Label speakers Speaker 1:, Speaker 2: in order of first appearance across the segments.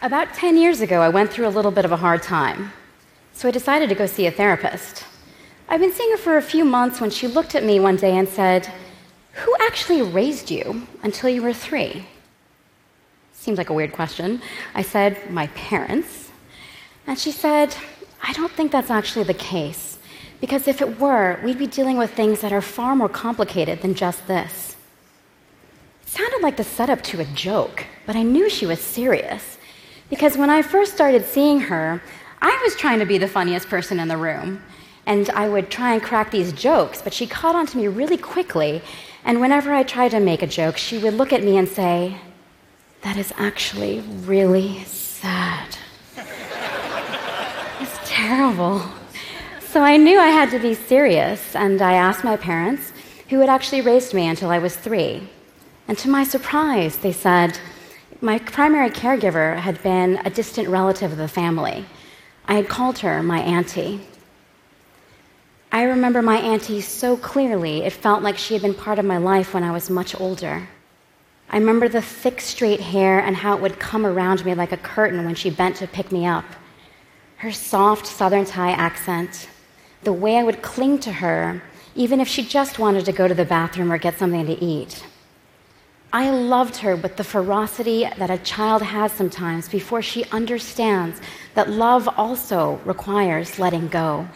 Speaker 1: About 10 years ago, I went through a little bit of a hard time, so I decided to go see a therapist. I've been seeing her for a few months when she looked at me one day and said, Who actually raised you until you were three? Seems like a weird question. I said, My parents. And she said, I don't think that's actually the case, because if it were, we'd be dealing with things that are far more complicated than just this. It sounded like the setup to a joke, but I knew she was serious. Because when I first started seeing her, I was trying to be the funniest person in the room. And I would try and crack these jokes, but she caught on to me really quickly. And whenever I tried to make a joke, she would look at me and say, That is actually really sad. it's terrible. So I knew I had to be serious, and I asked my parents, who had actually raised me until I was three. And to my surprise, they said, my primary caregiver had been a distant relative of the family. I had called her my auntie. I remember my auntie so clearly, it felt like she had been part of my life when I was much older. I remember the thick, straight hair and how it would come around me like a curtain when she bent to pick me up. Her soft Southern Thai accent, the way I would cling to her, even if she just wanted to go to the bathroom or get something to eat. I loved her with the ferocity that a child has sometimes before she understands that love also requires letting go.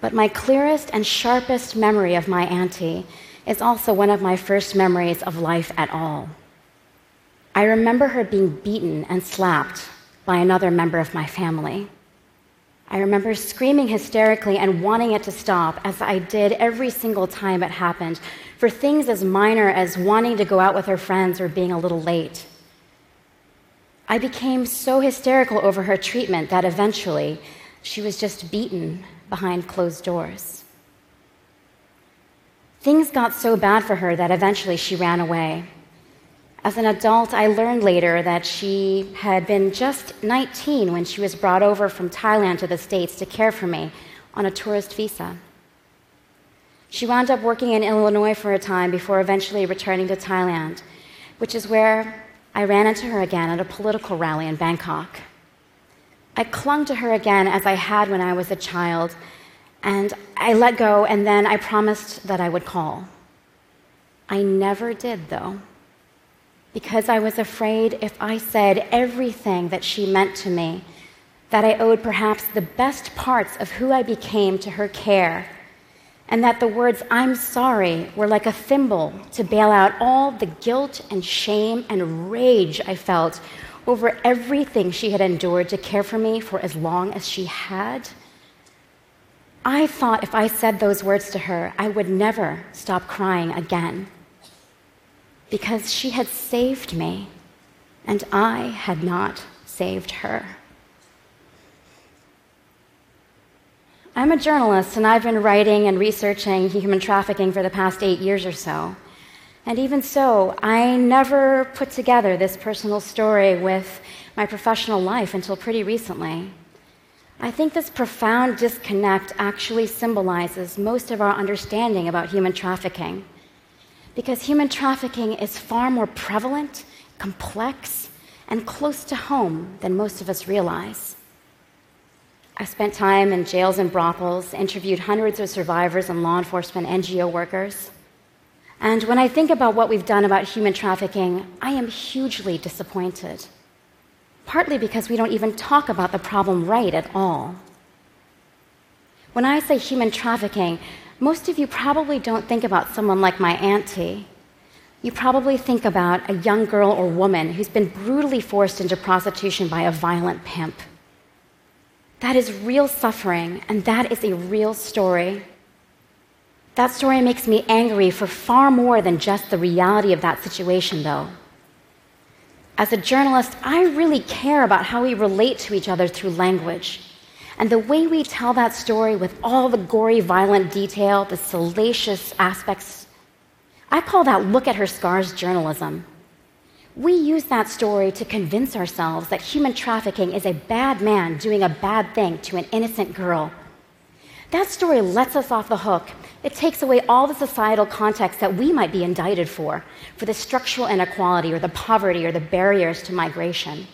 Speaker 1: But my clearest and sharpest memory of my auntie is also one of my first memories of life at all. I remember her being beaten and slapped by another member of my family. I remember screaming hysterically and wanting it to stop, as I did every single time it happened, for things as minor as wanting to go out with her friends or being a little late. I became so hysterical over her treatment that eventually she was just beaten behind closed doors. Things got so bad for her that eventually she ran away. As an adult, I learned later that she had been just 19 when she was brought over from Thailand to the States to care for me on a tourist visa. She wound up working in Illinois for a time before eventually returning to Thailand, which is where I ran into her again at a political rally in Bangkok. I clung to her again as I had when I was a child, and I let go, and then I promised that I would call. I never did, though, because I was afraid if I said everything that she meant to me, that I owed perhaps the best parts of who I became to her care and that the words, I'm sorry, were like a thimble to bail out all the guilt and shame and rage I felt over everything she had endured to care for me for as long as she had. I thought if I said those words to her, I would never stop crying again. Because she had saved me, and I had not saved her. I'm a journalist, and I've been writing and researching human trafficking for the past eight years or so. And even so, I never put together this personal story with my professional life until pretty recently. I think this profound disconnect actually symbolizes most of our understanding about human trafficking. Because human trafficking is far more prevalent, complex, and close to home than most of us realize. I spent time in jails and brothels, interviewed hundreds of survivors and law enforcement NGO workers. And when I think about what we've done about human trafficking, I am hugely disappointed. Partly because we don't even talk about the problem right at all. When I say human trafficking, most of you probably don't think about someone like my auntie. You probably think about a young girl or woman who's been brutally forced into prostitution by a violent pimp. That is real suffering, and that is a real story. That story makes me angry for far more than just the reality of that situation, though. As a journalist, I really care about how we relate to each other through language. And the way we tell that story with all the gory, violent detail, the salacious aspects, I call that look at her scars journalism. We use that story to convince ourselves that human trafficking is a bad man doing a bad thing to an innocent girl. That story lets us off the hook. It takes away all the societal context that we might be indicted for, for the structural inequality or the poverty or the barriers to migration.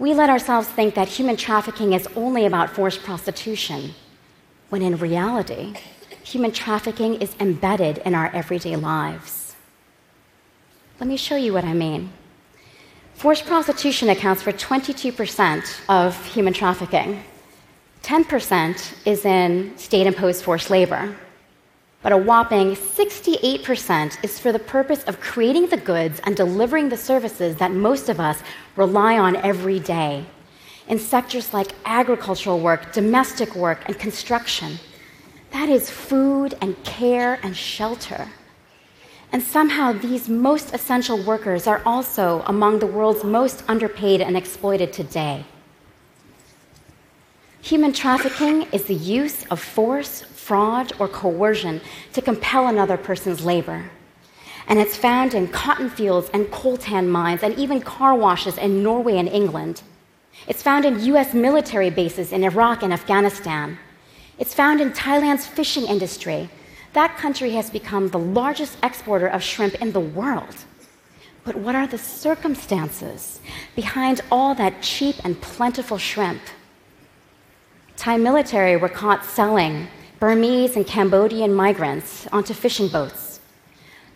Speaker 1: We let ourselves think that human trafficking is only about forced prostitution, when in reality, human trafficking is embedded in our everyday lives. Let me show you what I mean. Forced prostitution accounts for 22% of human trafficking. 10% is in state imposed forced labor. But a whopping 68% is for the purpose of creating the goods and delivering the services that most of us rely on every day in sectors like agricultural work, domestic work, and construction. That is food and care and shelter. And somehow, these most essential workers are also among the world's most underpaid and exploited today. Human trafficking is the use of force, fraud, or coercion to compel another person's labor. And it's found in cotton fields and coltan mines and even car washes in Norway and England. It's found in US military bases in Iraq and Afghanistan. It's found in Thailand's fishing industry. That country has become the largest exporter of shrimp in the world. But what are the circumstances behind all that cheap and plentiful shrimp? Thai military were caught selling Burmese and Cambodian migrants onto fishing boats.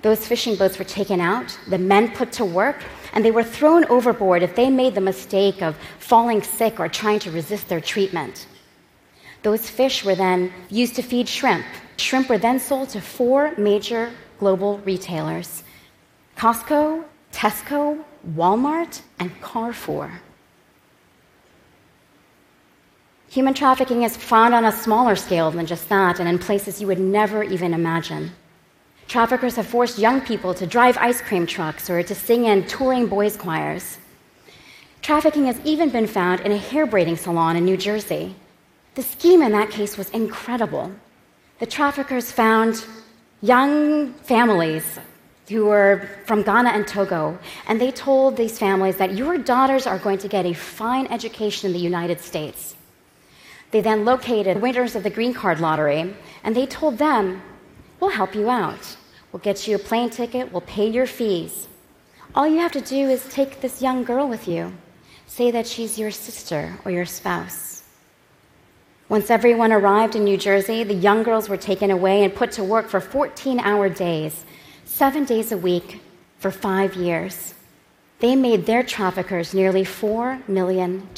Speaker 1: Those fishing boats were taken out, the men put to work, and they were thrown overboard if they made the mistake of falling sick or trying to resist their treatment. Those fish were then used to feed shrimp. Shrimp were then sold to four major global retailers Costco, Tesco, Walmart, and Carrefour. Human trafficking is found on a smaller scale than just that and in places you would never even imagine. Traffickers have forced young people to drive ice cream trucks or to sing in touring boys' choirs. Trafficking has even been found in a hair braiding salon in New Jersey. The scheme in that case was incredible. The traffickers found young families who were from Ghana and Togo, and they told these families that your daughters are going to get a fine education in the United States. They then located winners of the green card lottery, and they told them, We'll help you out. We'll get you a plane ticket, we'll pay your fees. All you have to do is take this young girl with you. Say that she's your sister or your spouse. Once everyone arrived in New Jersey, the young girls were taken away and put to work for 14 hour days, seven days a week, for five years. They made their traffickers nearly $4 million.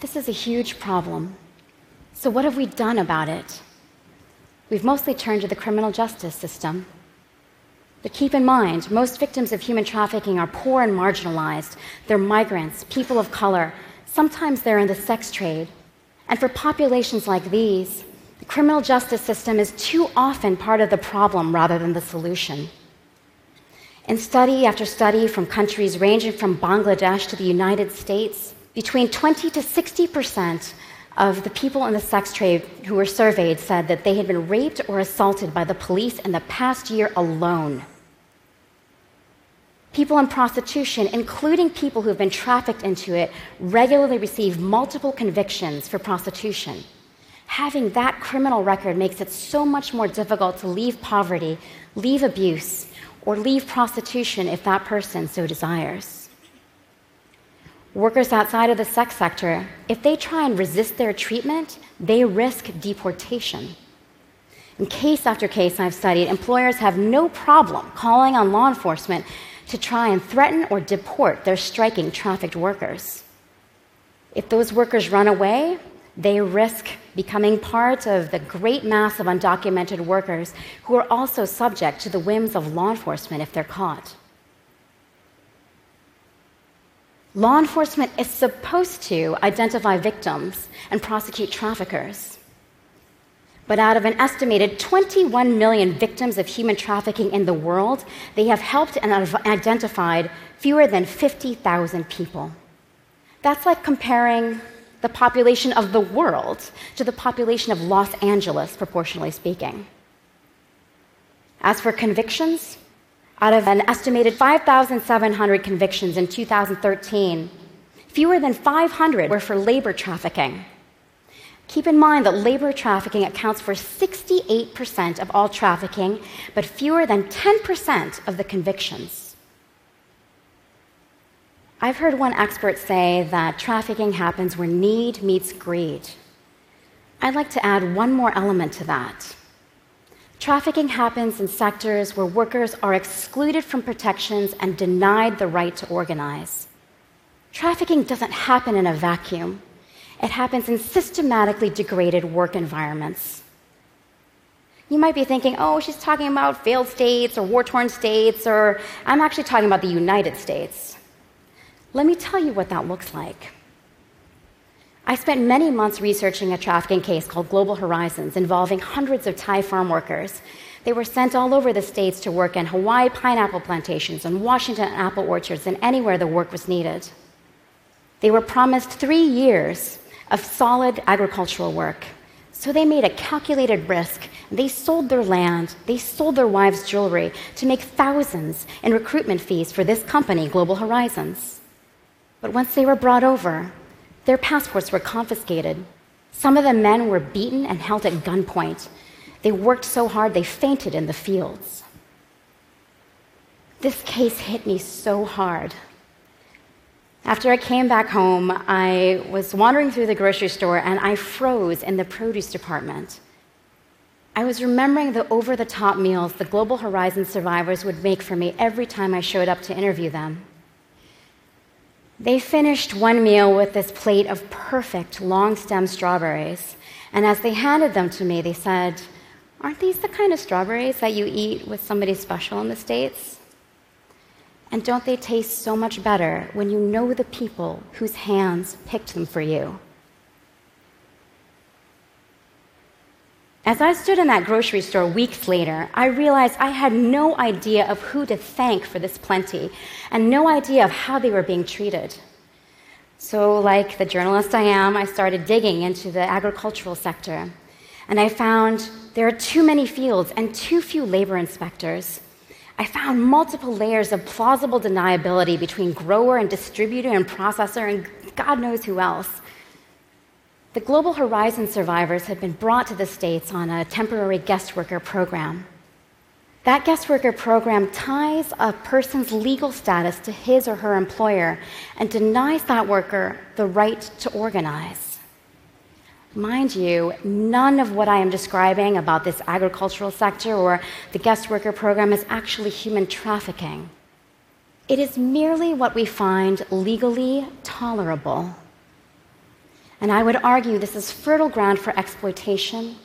Speaker 1: This is a huge problem. So, what have we done about it? We've mostly turned to the criminal justice system. But keep in mind, most victims of human trafficking are poor and marginalized. They're migrants, people of color. Sometimes they're in the sex trade. And for populations like these, the criminal justice system is too often part of the problem rather than the solution. In study after study from countries ranging from Bangladesh to the United States, between 20 to 60 percent of the people in the sex trade who were surveyed said that they had been raped or assaulted by the police in the past year alone. People in prostitution, including people who have been trafficked into it, regularly receive multiple convictions for prostitution. Having that criminal record makes it so much more difficult to leave poverty, leave abuse, or leave prostitution if that person so desires. Workers outside of the sex sector, if they try and resist their treatment, they risk deportation. In case after case I've studied, employers have no problem calling on law enforcement to try and threaten or deport their striking trafficked workers. If those workers run away, they risk becoming part of the great mass of undocumented workers who are also subject to the whims of law enforcement if they're caught. Law enforcement is supposed to identify victims and prosecute traffickers. But out of an estimated 21 million victims of human trafficking in the world, they have helped and identified fewer than 50,000 people. That's like comparing the population of the world to the population of Los Angeles, proportionally speaking. As for convictions, out of an estimated 5,700 convictions in 2013, fewer than 500 were for labor trafficking. Keep in mind that labor trafficking accounts for 68% of all trafficking, but fewer than 10% of the convictions. I've heard one expert say that trafficking happens where need meets greed. I'd like to add one more element to that. Trafficking happens in sectors where workers are excluded from protections and denied the right to organize. Trafficking doesn't happen in a vacuum. It happens in systematically degraded work environments. You might be thinking, oh, she's talking about failed states or war torn states, or I'm actually talking about the United States. Let me tell you what that looks like. I spent many months researching a trafficking case called Global Horizons involving hundreds of Thai farm workers. They were sent all over the states to work in Hawaii pineapple plantations and Washington apple orchards and anywhere the work was needed. They were promised three years of solid agricultural work. So they made a calculated risk. They sold their land, they sold their wives' jewelry to make thousands in recruitment fees for this company, Global Horizons. But once they were brought over, their passports were confiscated. Some of the men were beaten and held at gunpoint. They worked so hard they fainted in the fields. This case hit me so hard. After I came back home, I was wandering through the grocery store and I froze in the produce department. I was remembering the over the top meals the Global Horizon survivors would make for me every time I showed up to interview them. They finished one meal with this plate of perfect long stem strawberries, and as they handed them to me, they said, Aren't these the kind of strawberries that you eat with somebody special in the States? And don't they taste so much better when you know the people whose hands picked them for you? As I stood in that grocery store weeks later, I realized I had no idea of who to thank for this plenty and no idea of how they were being treated. So, like the journalist I am, I started digging into the agricultural sector. And I found there are too many fields and too few labor inspectors. I found multiple layers of plausible deniability between grower and distributor and processor and God knows who else. The Global Horizon survivors had been brought to the States on a temporary guest worker program. That guest worker program ties a person's legal status to his or her employer and denies that worker the right to organize. Mind you, none of what I am describing about this agricultural sector or the guest worker program is actually human trafficking. It is merely what we find legally tolerable. And I would argue this is fertile ground for exploitation,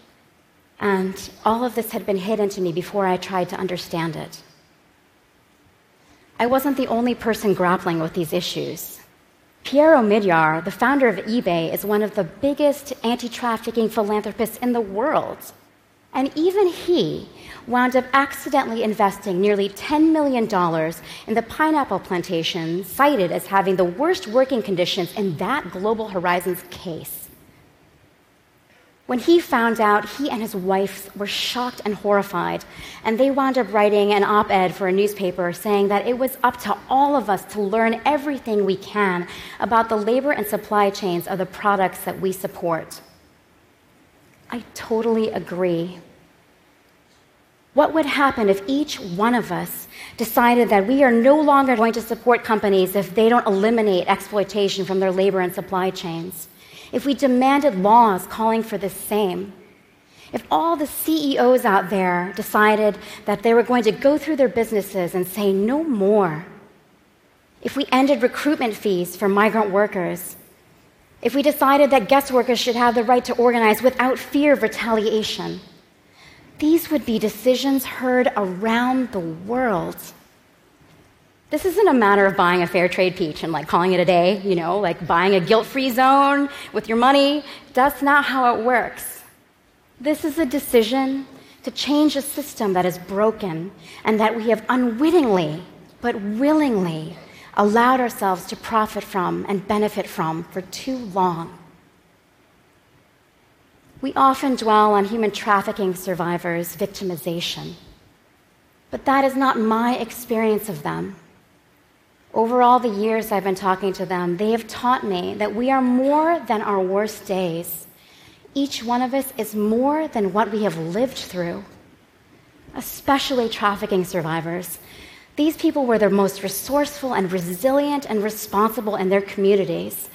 Speaker 1: and all of this had been hidden to me before I tried to understand it. I wasn't the only person grappling with these issues. Pierre Omidyar, the founder of eBay, is one of the biggest anti trafficking philanthropists in the world. And even he wound up accidentally investing nearly $10 million in the pineapple plantation cited as having the worst working conditions in that Global Horizons case. When he found out, he and his wife were shocked and horrified, and they wound up writing an op ed for a newspaper saying that it was up to all of us to learn everything we can about the labor and supply chains of the products that we support. I totally agree. What would happen if each one of us decided that we are no longer going to support companies if they don't eliminate exploitation from their labor and supply chains? If we demanded laws calling for the same, if all the CEOs out there decided that they were going to go through their businesses and say no more, if we ended recruitment fees for migrant workers, if we decided that guest workers should have the right to organize without fear of retaliation, these would be decisions heard around the world. This isn't a matter of buying a fair trade peach and like calling it a day, you know, like buying a guilt free zone with your money. That's not how it works. This is a decision to change a system that is broken and that we have unwittingly but willingly allowed ourselves to profit from and benefit from for too long. We often dwell on human trafficking survivors' victimization, but that is not my experience of them. Over all the years I've been talking to them, they have taught me that we are more than our worst days. each one of us is more than what we have lived through, especially trafficking survivors. These people were the most resourceful and resilient and responsible in their communities.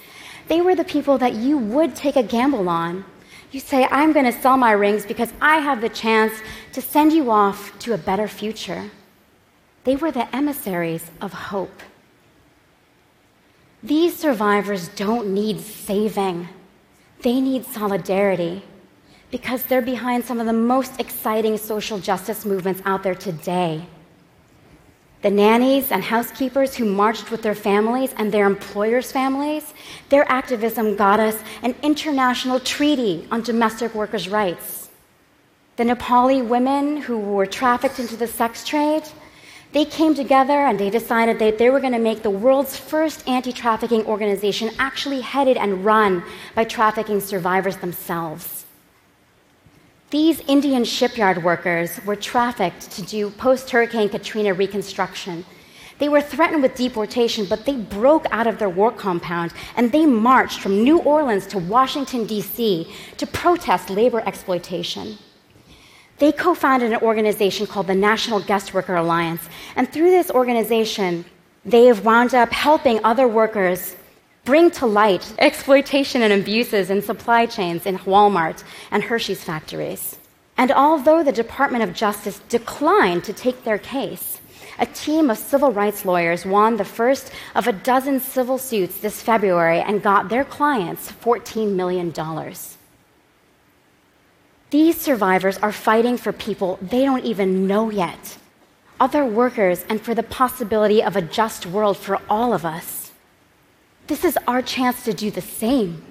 Speaker 1: They were the people that you would take a gamble on. You say, I'm going to sell my rings because I have the chance to send you off to a better future. They were the emissaries of hope. These survivors don't need saving, they need solidarity because they're behind some of the most exciting social justice movements out there today. The nannies and housekeepers who marched with their families and their employers' families, their activism got us an international treaty on domestic workers' rights. The Nepali women who were trafficked into the sex trade, they came together and they decided that they were going to make the world's first anti trafficking organization actually headed and run by trafficking survivors themselves. These Indian shipyard workers were trafficked to do post Hurricane Katrina reconstruction. They were threatened with deportation, but they broke out of their work compound and they marched from New Orleans to Washington, D.C. to protest labor exploitation. They co founded an organization called the National Guest Worker Alliance, and through this organization, they have wound up helping other workers bring to light exploitation and abuses in supply chains in Walmart and Hershey's factories. And although the Department of Justice declined to take their case, a team of civil rights lawyers won the first of a dozen civil suits this February and got their clients $14 million. These survivors are fighting for people they don't even know yet, other workers, and for the possibility of a just world for all of us. This is our chance to do the same.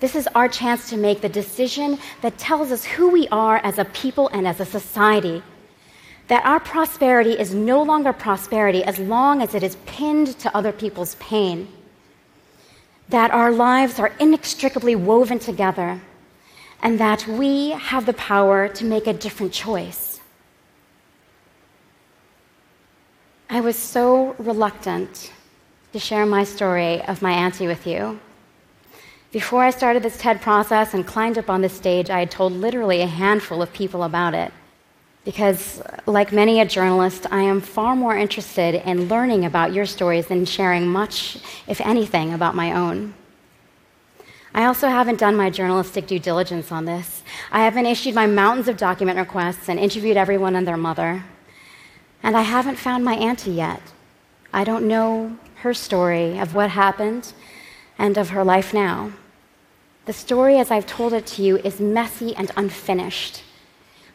Speaker 1: This is our chance to make the decision that tells us who we are as a people and as a society. That our prosperity is no longer prosperity as long as it is pinned to other people's pain. That our lives are inextricably woven together, and that we have the power to make a different choice. I was so reluctant to share my story of my auntie with you. Before I started this TED process and climbed up on this stage, I had told literally a handful of people about it. Because, like many a journalist, I am far more interested in learning about your stories than sharing much, if anything, about my own. I also haven't done my journalistic due diligence on this. I haven't issued my mountains of document requests and interviewed everyone and their mother. And I haven't found my auntie yet. I don't know her story of what happened and of her life now. The story, as I've told it to you, is messy and unfinished.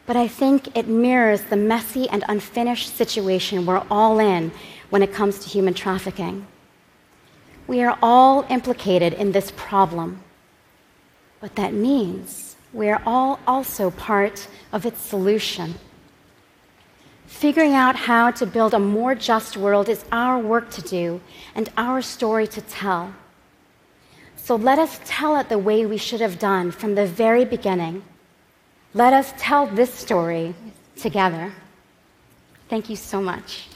Speaker 1: But I think it mirrors the messy and unfinished situation we're all in when it comes to human trafficking. We are all implicated in this problem. But that means we are all also part of its solution. Figuring out how to build a more just world is our work to do and our story to tell. So let us tell it the way we should have done from the very beginning. Let us tell this story together. Thank you so much.